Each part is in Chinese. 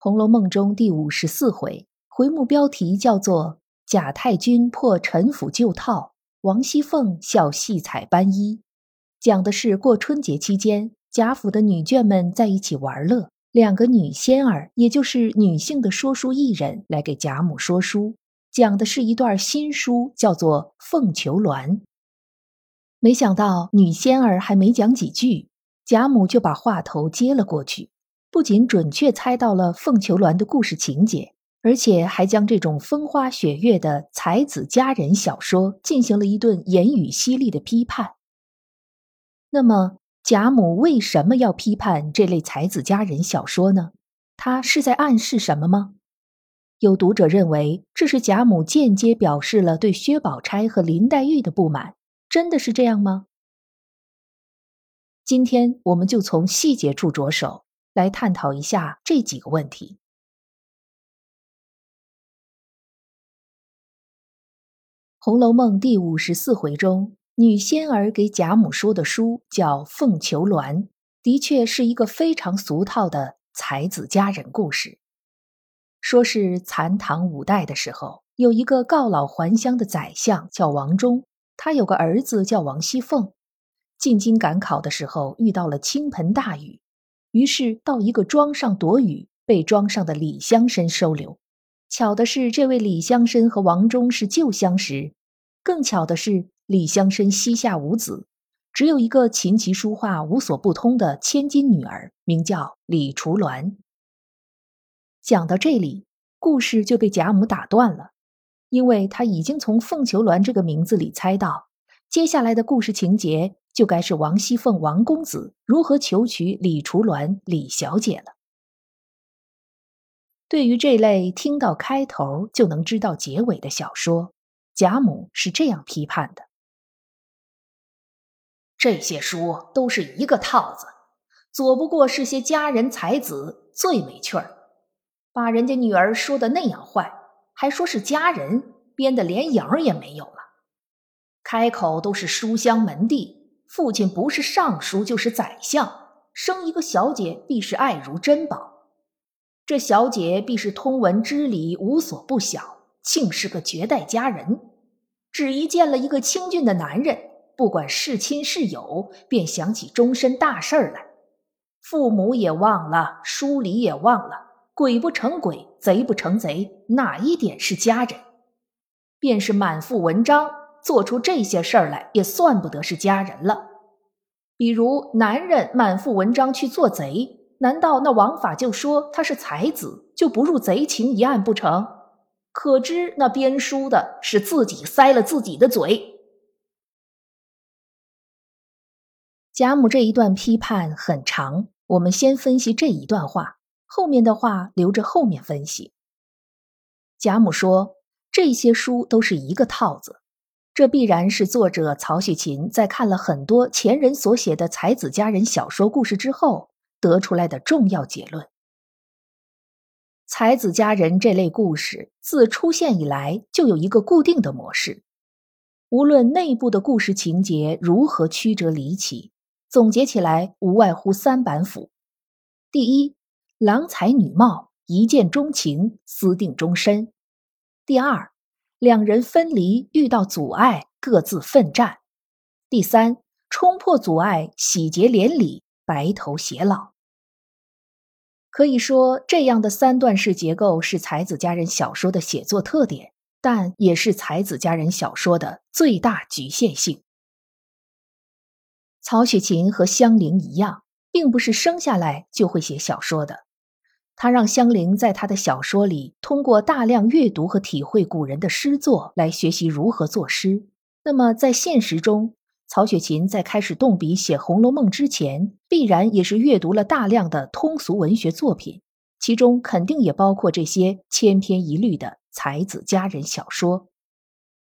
红楼梦》中第五十四回，回目标题叫做“贾太君破陈府旧套，王熙凤笑戏彩斑衣”，讲的是过春节期间，贾府的女眷们在一起玩乐，两个女仙儿，也就是女性的说书艺人，来给贾母说书，讲的是一段新书，叫做《凤求鸾》。没想到女仙儿还没讲几句，贾母就把话头接了过去。不仅准确猜到了凤求鸾的故事情节，而且还将这种风花雪月的才子佳人小说进行了一顿言语犀利的批判。那么，贾母为什么要批判这类才子佳人小说呢？他是在暗示什么吗？有读者认为这是贾母间接表示了对薛宝钗和林黛玉的不满，真的是这样吗？今天我们就从细节处着手。来探讨一下这几个问题。《红楼梦》第五十四回中，女仙儿给贾母说的书叫《凤求鸾》，的确是一个非常俗套的才子佳人故事。说是残唐五代的时候，有一个告老还乡的宰相叫王忠，他有个儿子叫王熙凤。进京赶考的时候，遇到了倾盆大雨。于是到一个庄上躲雨，被庄上的李乡绅收留。巧的是，这位李乡绅和王忠是旧相识。更巧的是，李乡绅膝下无子，只有一个琴棋书画无所不通的千金女儿，名叫李雏鸾。讲到这里，故事就被贾母打断了，因为她已经从凤求鸾这个名字里猜到，接下来的故事情节。就该是王熙凤王公子如何求娶李雏鸾李小姐了。对于这类听到开头就能知道结尾的小说，贾母是这样批判的：这些书都是一个套子，左不过是些佳人才子，最没趣儿。把人家女儿说的那样坏，还说是佳人，编的连影儿也没有了。开口都是书香门第。父亲不是尚书就是宰相，生一个小姐必是爱如珍宝。这小姐必是通文知礼，无所不晓，竟是个绝代佳人。只一见了一个清俊的男人，不管是亲是友，便想起终身大事儿来。父母也忘了，书礼也忘了，鬼不成鬼，贼不成贼，哪一点是佳人？便是满腹文章。做出这些事儿来，也算不得是佳人了。比如男人满腹文章去做贼，难道那王法就说他是才子，就不入贼情一案不成？可知那编书的是自己塞了自己的嘴。贾母这一段批判很长，我们先分析这一段话，后面的话留着后面分析。贾母说这些书都是一个套子。这必然是作者曹雪芹在看了很多前人所写的才子佳人小说故事之后得出来的重要结论。才子佳人这类故事自出现以来就有一个固定的模式，无论内部的故事情节如何曲折离奇，总结起来无外乎三板斧：第一，郎才女貌，一见钟情，私定终身；第二。两人分离，遇到阻碍，各自奋战。第三，冲破阻碍，喜结连理，白头偕老。可以说，这样的三段式结构是才子佳人小说的写作特点，但也是才子佳人小说的最大局限性。曹雪芹和香菱一样，并不是生下来就会写小说的。他让香菱在他的小说里通过大量阅读和体会古人的诗作来学习如何作诗。那么在现实中，曹雪芹在开始动笔写《红楼梦》之前，必然也是阅读了大量的通俗文学作品，其中肯定也包括这些千篇一律的才子佳人小说。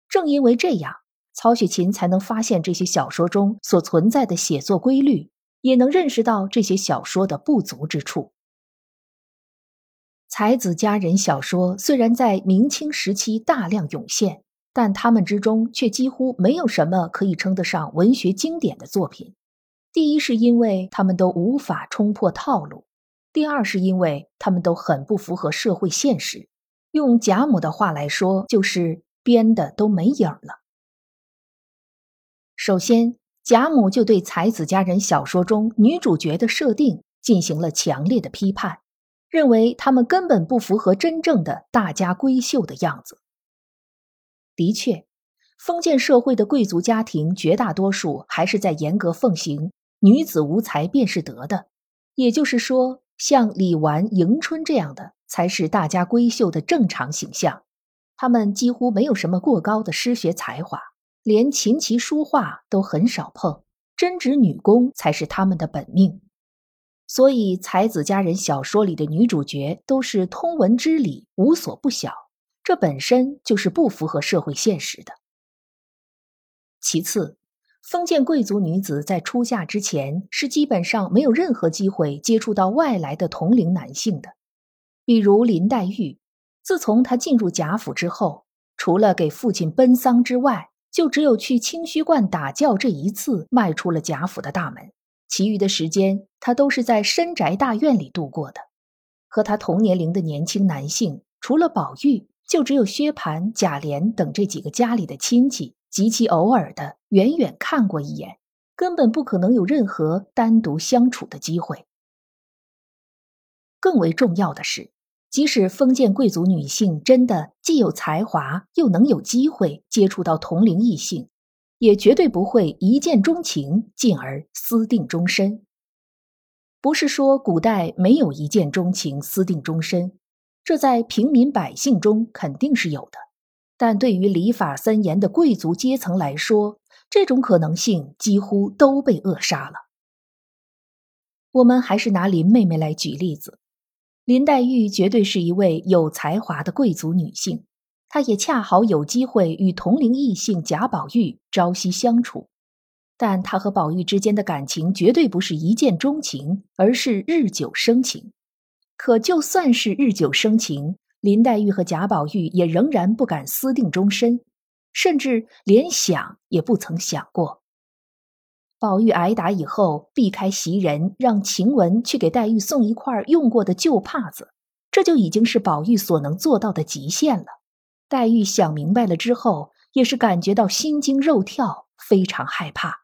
正因为这样，曹雪芹才能发现这些小说中所存在的写作规律，也能认识到这些小说的不足之处。才子佳人小说虽然在明清时期大量涌现。但他们之中却几乎没有什么可以称得上文学经典的作品。第一是因为他们都无法冲破套路，第二是因为他们都很不符合社会现实。用贾母的话来说，就是编的都没影了。首先，贾母就对才子佳人小说中女主角的设定进行了强烈的批判，认为他们根本不符合真正的大家闺秀的样子。的确，封建社会的贵族家庭绝大多数还是在严格奉行“女子无才便是德”的，也就是说，像李纨、迎春这样的才是大家闺秀的正常形象。他们几乎没有什么过高的诗学才华，连琴棋书画都很少碰，针织女工才是他们的本命。所以，才子佳人小说里的女主角都是通文知礼，无所不晓。这本身就是不符合社会现实的。其次，封建贵族女子在出嫁之前是基本上没有任何机会接触到外来的同龄男性的。比如林黛玉，自从她进入贾府之后，除了给父亲奔丧之外，就只有去清虚观打醮这一次迈出了贾府的大门，其余的时间她都是在深宅大院里度过的。和她同年龄的年轻男性，除了宝玉。就只有薛蟠、贾琏等这几个家里的亲戚，极其偶尔的远远看过一眼，根本不可能有任何单独相处的机会。更为重要的是，即使封建贵族女性真的既有才华，又能有机会接触到同龄异性，也绝对不会一见钟情，进而私定终身。不是说古代没有一见钟情、私定终身。这在平民百姓中肯定是有的，但对于礼法森严的贵族阶层来说，这种可能性几乎都被扼杀了。我们还是拿林妹妹来举例子，林黛玉绝对是一位有才华的贵族女性，他也恰好有机会与同龄异性贾宝玉朝夕相处，但他和宝玉之间的感情绝对不是一见钟情，而是日久生情。可就算是日久生情，林黛玉和贾宝玉也仍然不敢私定终身，甚至连想也不曾想过。宝玉挨打以后，避开袭人，让晴雯去给黛玉送一块用过的旧帕子，这就已经是宝玉所能做到的极限了。黛玉想明白了之后，也是感觉到心惊肉跳，非常害怕。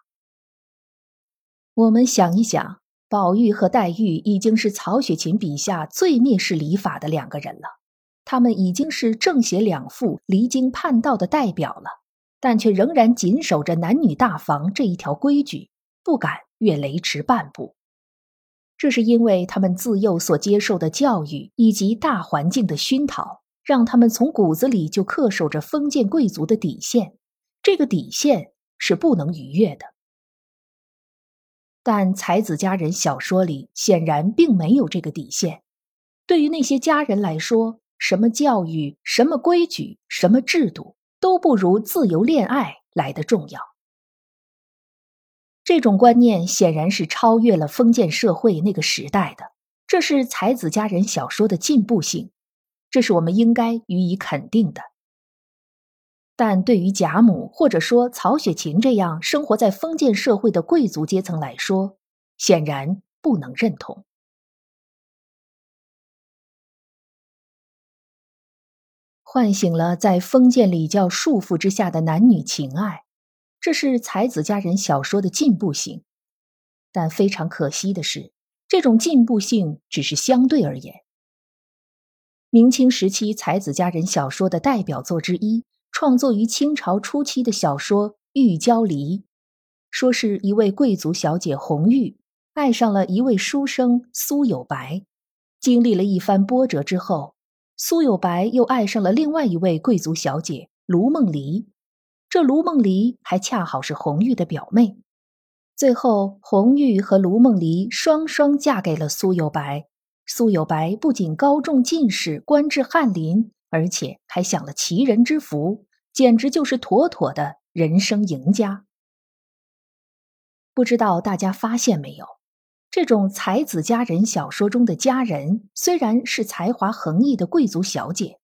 我们想一想。宝玉和黛玉已经是曹雪芹笔下最蔑视礼法的两个人了，他们已经是正邪两副、离经叛道的代表了，但却仍然谨守着男女大防这一条规矩，不敢越雷池半步。这是因为他们自幼所接受的教育以及大环境的熏陶，让他们从骨子里就恪守着封建贵族的底线，这个底线是不能逾越的。但才子佳人小说里显然并没有这个底线。对于那些家人来说，什么教育、什么规矩、什么制度，都不如自由恋爱来的重要。这种观念显然是超越了封建社会那个时代的，这是才子佳人小说的进步性，这是我们应该予以肯定的。但对于贾母或者说曹雪芹这样生活在封建社会的贵族阶层来说，显然不能认同。唤醒了在封建礼教束缚之下的男女情爱，这是才子佳人小说的进步性。但非常可惜的是，这种进步性只是相对而言。明清时期才子佳人小说的代表作之一。创作于清朝初期的小说《玉娇梨》，说是一位贵族小姐红玉爱上了一位书生苏有白，经历了一番波折之后，苏有白又爱上了另外一位贵族小姐卢梦离，这卢梦离还恰好是红玉的表妹。最后，红玉和卢梦离双双嫁给了苏有白。苏有白不仅高中进士，官至翰林，而且还享了奇人之福，简直就是妥妥的人生赢家。不知道大家发现没有？这种才子佳人小说中的佳人，虽然是才华横溢的贵族小姐。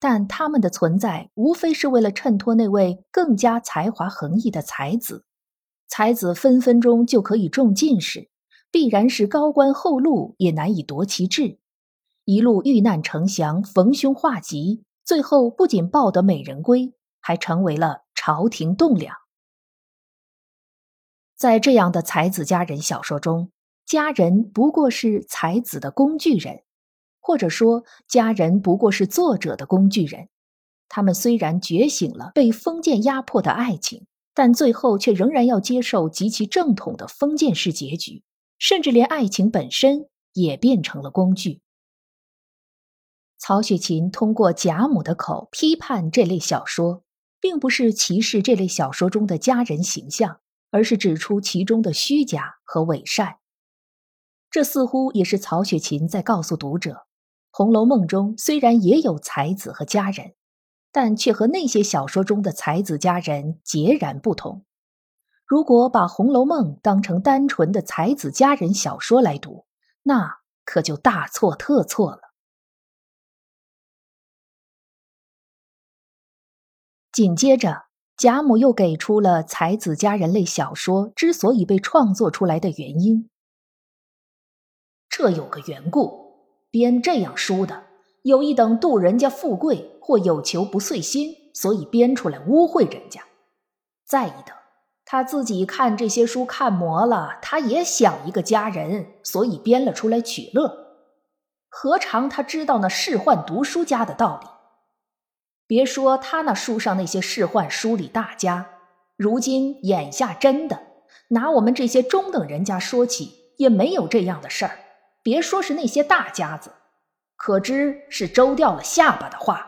但他们的存在无非是为了衬托那位更加才华横溢的才子，才子分分钟就可以中进士，必然是高官厚禄也难以夺其志。一路遇难成祥，逢凶化吉，最后不仅抱得美人归，还成为了朝廷栋梁。在这样的才子佳人小说中，佳人不过是才子的工具人。或者说，佳人不过是作者的工具人。他们虽然觉醒了被封建压迫的爱情，但最后却仍然要接受极其正统的封建式结局，甚至连爱情本身也变成了工具。曹雪芹通过贾母的口批判这类小说，并不是歧视这类小说中的佳人形象，而是指出其中的虚假和伪善。这似乎也是曹雪芹在告诉读者。《红楼梦》中虽然也有才子和佳人，但却和那些小说中的才子佳人截然不同。如果把《红楼梦》当成单纯的才子佳人小说来读，那可就大错特错了。紧接着，贾母又给出了才子佳人类小说之所以被创作出来的原因。这有个缘故。编这样书的，有意等妒人家富贵，或有求不遂心，所以编出来污秽人家；再一等，他自己看这些书看磨了，他也想一个佳人，所以编了出来取乐。何尝他知道那仕宦读书家的道理？别说他那书上那些仕宦书里大家，如今眼下真的拿我们这些中等人家说起，也没有这样的事儿。别说是那些大家子，可知是周掉了下巴的话。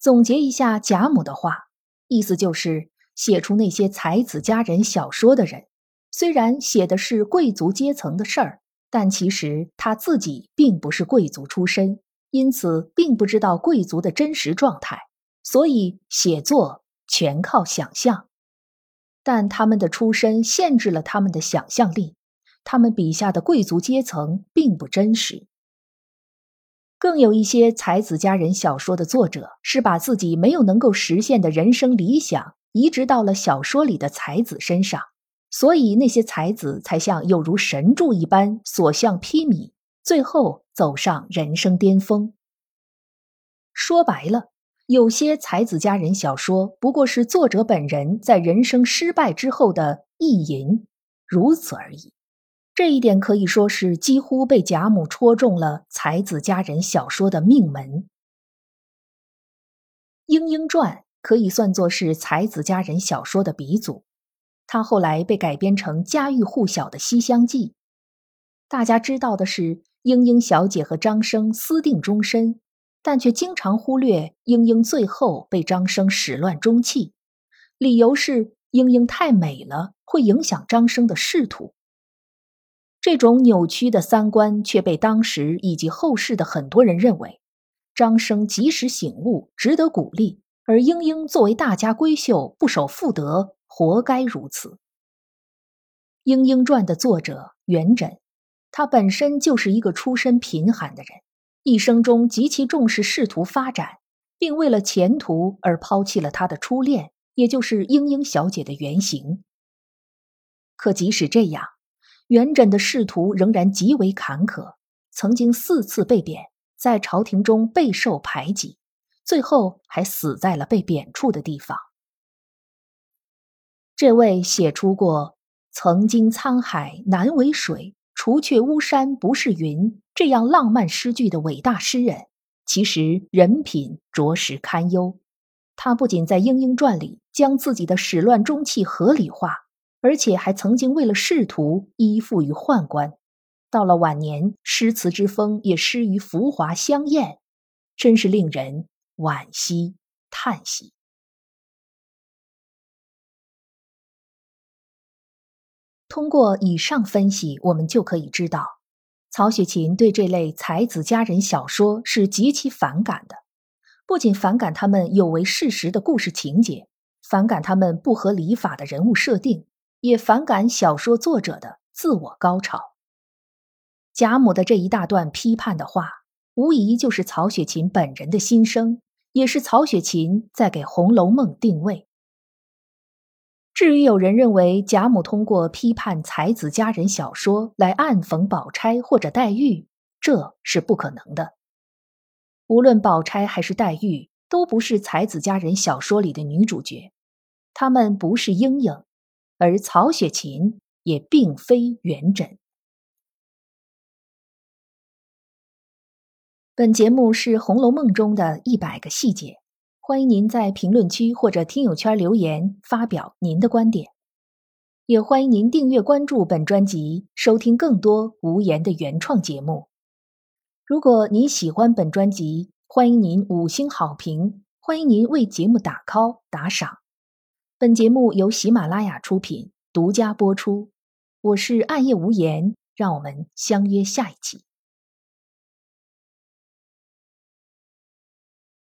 总结一下贾母的话，意思就是写出那些才子佳人小说的人，虽然写的是贵族阶层的事儿，但其实他自己并不是贵族出身，因此并不知道贵族的真实状态，所以写作全靠想象。但他们的出身限制了他们的想象力，他们笔下的贵族阶层并不真实。更有一些才子佳人小说的作者是把自己没有能够实现的人生理想移植到了小说里的才子身上，所以那些才子才像有如神助一般所向披靡，最后走上人生巅峰。说白了。有些才子佳人小说不过是作者本人在人生失败之后的意淫，如此而已。这一点可以说是几乎被贾母戳中了才子佳人小说的命门。《莺莺传》可以算作是才子佳人小说的鼻祖，它后来被改编成家喻户晓的《西厢记》。大家知道的是，莺莺小姐和张生私定终身。但却经常忽略莺莺最后被张生始乱终弃，理由是莺莺太美了，会影响张生的仕途。这种扭曲的三观却被当时以及后世的很多人认为，张生及时醒悟，值得鼓励；而莺莺作为大家闺秀，不守妇德，活该如此。《莺莺传》的作者元稹，他本身就是一个出身贫寒的人。一生中极其重视仕途发展，并为了前途而抛弃了他的初恋，也就是莺莺小姐的原型。可即使这样，元稹的仕途仍然极为坎坷，曾经四次被贬，在朝廷中备受排挤，最后还死在了被贬处的地方。这位写出过“曾经沧海难为水”。除却巫山不是云这样浪漫诗句的伟大诗人，其实人品着实堪忧。他不仅在《莺莺传》里将自己的始乱终弃合理化，而且还曾经为了仕途依附于宦官。到了晚年，诗词之风也失于浮华香艳，真是令人惋惜叹息。通过以上分析，我们就可以知道，曹雪芹对这类才子佳人小说是极其反感的。不仅反感他们有违事实的故事情节，反感他们不合理法的人物设定，也反感小说作者的自我高潮。贾母的这一大段批判的话，无疑就是曹雪芹本人的心声，也是曹雪芹在给《红楼梦》定位。至于有人认为贾母通过批判才子佳人小说来暗讽宝钗或者黛玉，这是不可能的。无论宝钗还是黛玉，都不是才子佳人小说里的女主角，她们不是莺莺，而曹雪芹也并非元稹。本节目是《红楼梦》中的一百个细节。欢迎您在评论区或者听友圈留言发表您的观点，也欢迎您订阅关注本专辑，收听更多无言的原创节目。如果您喜欢本专辑，欢迎您五星好评，欢迎您为节目打 call 打赏。本节目由喜马拉雅出品，独家播出。我是暗夜无言，让我们相约下一期。